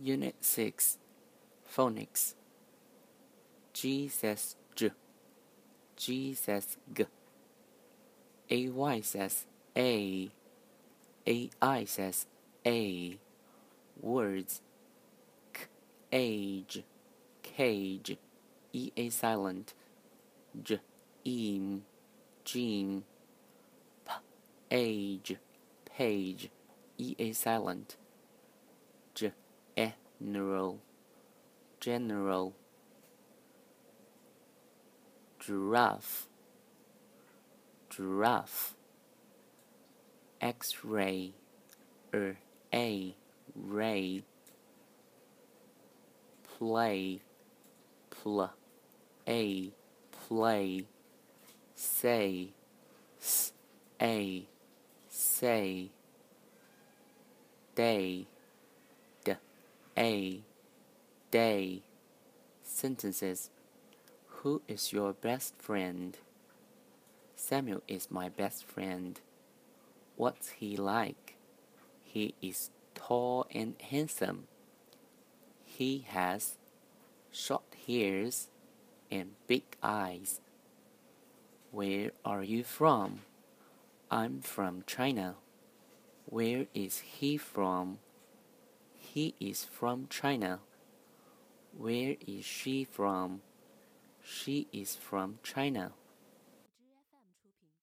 Unit 6 Phonics. G says J, G. Says G, AY says A, AI says A, words. K, age, cage, EA silent, J, eam, gene, P, age, page, EA silent, J, general, general, giraffe, giraffe, X-ray, er, a, ray, play, pl, a, play, say, s, a, say, day, a, day. Sentences Who is your best friend? Samuel is my best friend. What's he like? He is tall and handsome. He has short hairs and big eyes. Where are you from? I'm from China. Where is he from? He is from China. Where is she from? She is from China.